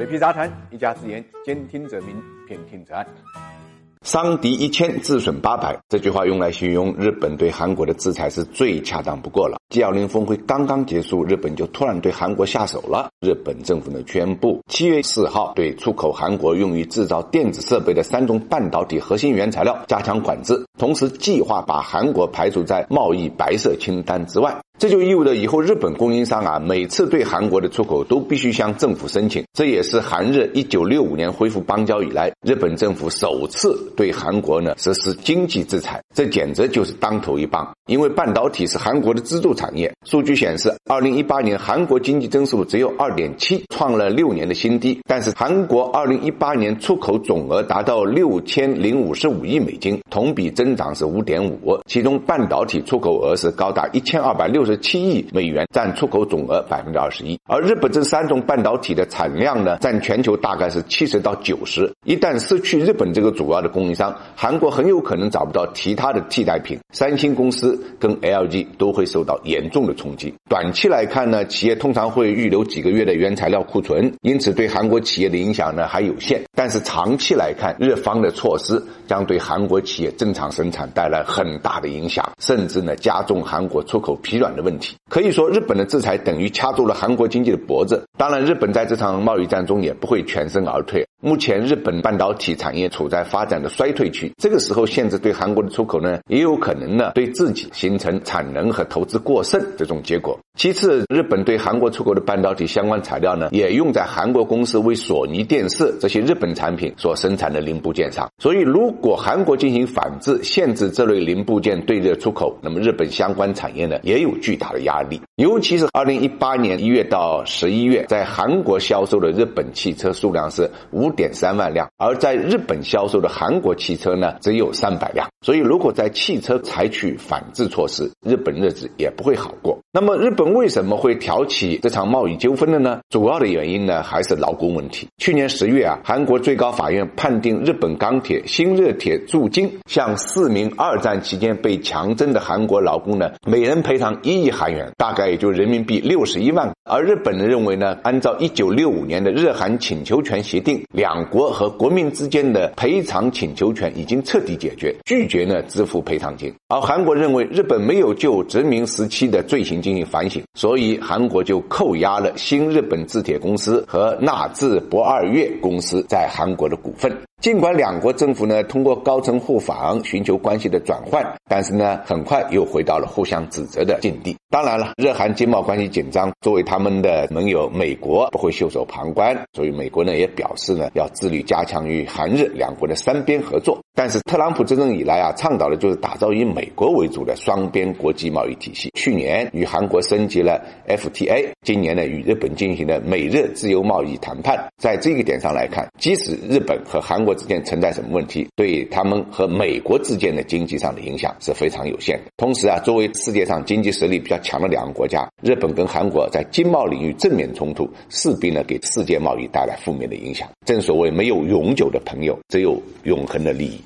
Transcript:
水皮杂谈，一家之言，兼听则明，偏听则暗。伤敌一千，自损八百。这句话用来形容日本对韩国的制裁是最恰当不过了。G20 峰会刚刚结束，日本就突然对韩国下手了。日本政府呢宣布，七月四号对出口韩国用于制造电子设备的三种半导体核心原材料加强管制，同时计划把韩国排除在贸易白色清单之外。这就意味着以后日本供应商啊，每次对韩国的出口都必须向政府申请。这也是韩日一九六五年恢复邦交以来，日本政府首次对韩国呢实施经济制裁。这简直就是当头一棒。因为半导体是韩国的支柱产业。数据显示，二零一八年韩国经济增速只有二点七，创了六年的新低。但是韩国二零一八年出口总额达到六千零五十五亿美金，同比增长是五点五，其中半导体出口额是高达一千二百六十。七亿美元占出口总额百分之二十一，而日本这三种半导体的产量呢，占全球大概是七十到九十。一旦失去日本这个主要的供应商，韩国很有可能找不到其他的替代品。三星公司跟 LG 都会受到严重的冲击。短期来看呢，企业通常会预留几个月的原材料库存，因此对韩国企业的影响呢还有限。但是长期来看，日方的措施将对韩国企业正常生产带来很大的影响，甚至呢加重韩国出口疲软的。问题可以说，日本的制裁等于掐住了韩国经济的脖子。当然，日本在这场贸易战中也不会全身而退。目前，日本半导体产业处在发展的衰退期，这个时候限制对韩国的出口呢，也有可能呢对自己形成产能和投资过剩这种结果。其次，日本对韩国出口的半导体相关材料呢，也用在韩国公司为索尼电视这些日本产品所生产的零部件上。所以，如果韩国进行反制，限制这类零部件对日出口，那么日本相关产业呢，也有巨大的压力。尤其是二零一八年一月到十一月，在韩国销售的日本汽车数量是五。点三万辆，而在日本销售的韩国汽车呢，只有三百辆。所以，如果在汽车采取反制措施，日本日子也不会好过。那么，日本为什么会挑起这场贸易纠纷的呢？主要的原因呢，还是劳工问题。去年十月啊，韩国最高法院判定日本钢铁新热铁驻京向四名二战期间被强征的韩国劳工呢，每人赔偿一亿韩元，大概也就人民币六十一万。而日本人认为呢，按照一九六五年的日韩请求权协定，两国和国民之间的赔偿请求权已经彻底解决，拒绝呢支付赔偿金。而韩国认为日本没有就殖民时期的罪行进行反省，所以韩国就扣押了新日本制铁公司和纳智博二月公司在韩国的股份。尽管两国政府呢通过高层互访寻求关系的转换，但是呢很快又回到了互相指责的境地。当然了，日韩经贸关系紧张，作为他们的盟友，美国不会袖手旁观，所以美国呢也表示呢要致力加强与韩日两国的三边合作。但是特朗普执政以来啊，倡导的就是打造以美国为主的双边国际贸易体系。去年与韩国升级了 FTA，今年呢与日本进行了美日自由贸易谈判。在这个点上来看，即使日本和韩国国之间存在什么问题，对他们和美国之间的经济上的影响是非常有限的。同时啊，作为世界上经济实力比较强的两个国家，日本跟韩国在经贸领域正面冲突，势必呢给世界贸易带来负面的影响。正所谓没有永久的朋友，只有永恒的利益。